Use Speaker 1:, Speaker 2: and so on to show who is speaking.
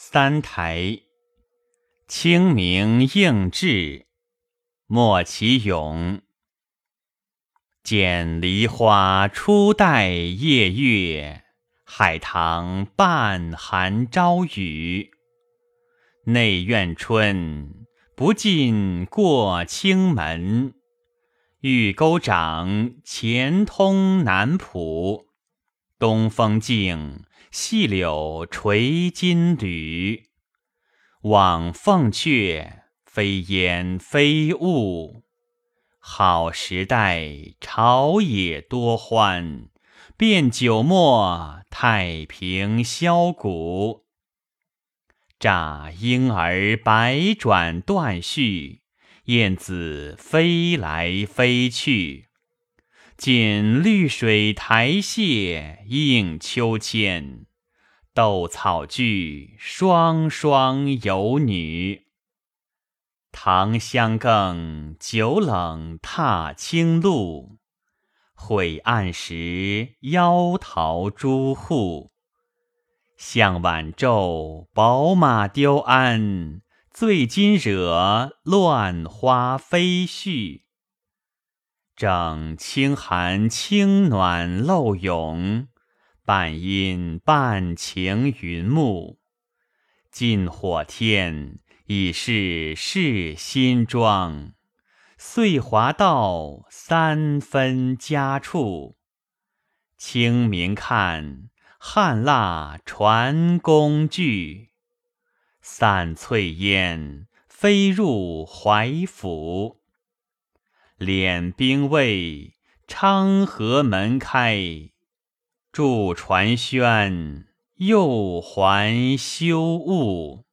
Speaker 1: 三台，清明应制，莫其咏。剪梨花初带夜月，海棠半含朝雨。内院春，不尽过青门。玉钩掌，前通南浦。东风劲，细柳垂金缕。望凤阙，飞烟飞雾。好时代，朝野多欢。变酒墨，太平箫鼓。乍莺儿百转断续，燕子飞来飞去。锦绿水台榭映秋千，斗草句，双双游女。唐香更，酒冷踏青露。晦暗时，妖桃朱户。向晚骤，宝马丢鞍。醉金惹，乱花飞絮。正清寒清暖漏涌，半阴半晴云幕。近火天，已是试新妆。岁华道，三分佳处。清明看，汉蜡传宫具。散翠烟，飞入怀府。敛兵卫，昌河门开，驻传宣，又还修务。